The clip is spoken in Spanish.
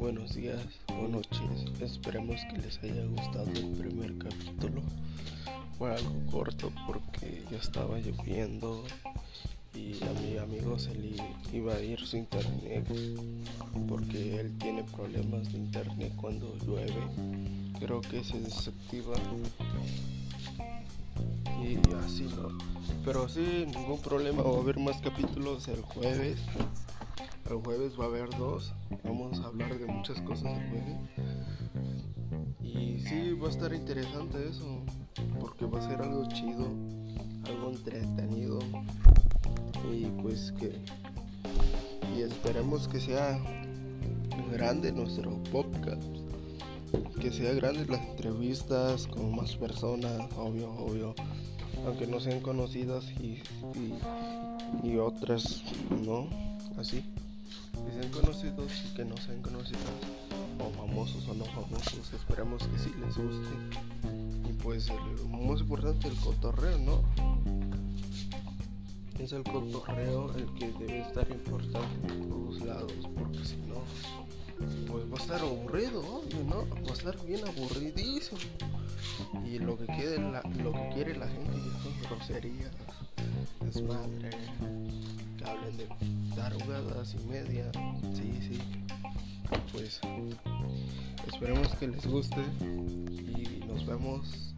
buenos días o noches. Esperemos que les haya gustado el primer capítulo. Fue algo corto porque ya estaba lloviendo y a mi amigo se le iba a ir su internet porque él tiene problemas de internet cuando llueve. Creo que se desactiva y así no. Pero sí, ningún problema. Va a haber más capítulos el jueves. El jueves va a haber dos. Vamos a hablar de muchas cosas el. Y sí, va a estar interesante eso. Porque va a ser algo chido. Algo entretenido. Y pues que... Y esperemos que sea grande nuestro podcast. Que sea grande las entrevistas con más personas, obvio, obvio. Aunque no sean conocidas y, y otras, ¿no? Así que sean conocidos y que no sean conocidos o famosos o no famosos esperemos que sí les guste. Y pues el más importante el cotorreo no es el cotorreo el que debe estar importante en todos lados porque si no pues va a estar aburrido obvio no va a estar bien aburridísimo. Y lo que quiere la, lo que quiere la gente son groserías desmadre y media. Sí sí. Pues esperemos que les guste y nos vemos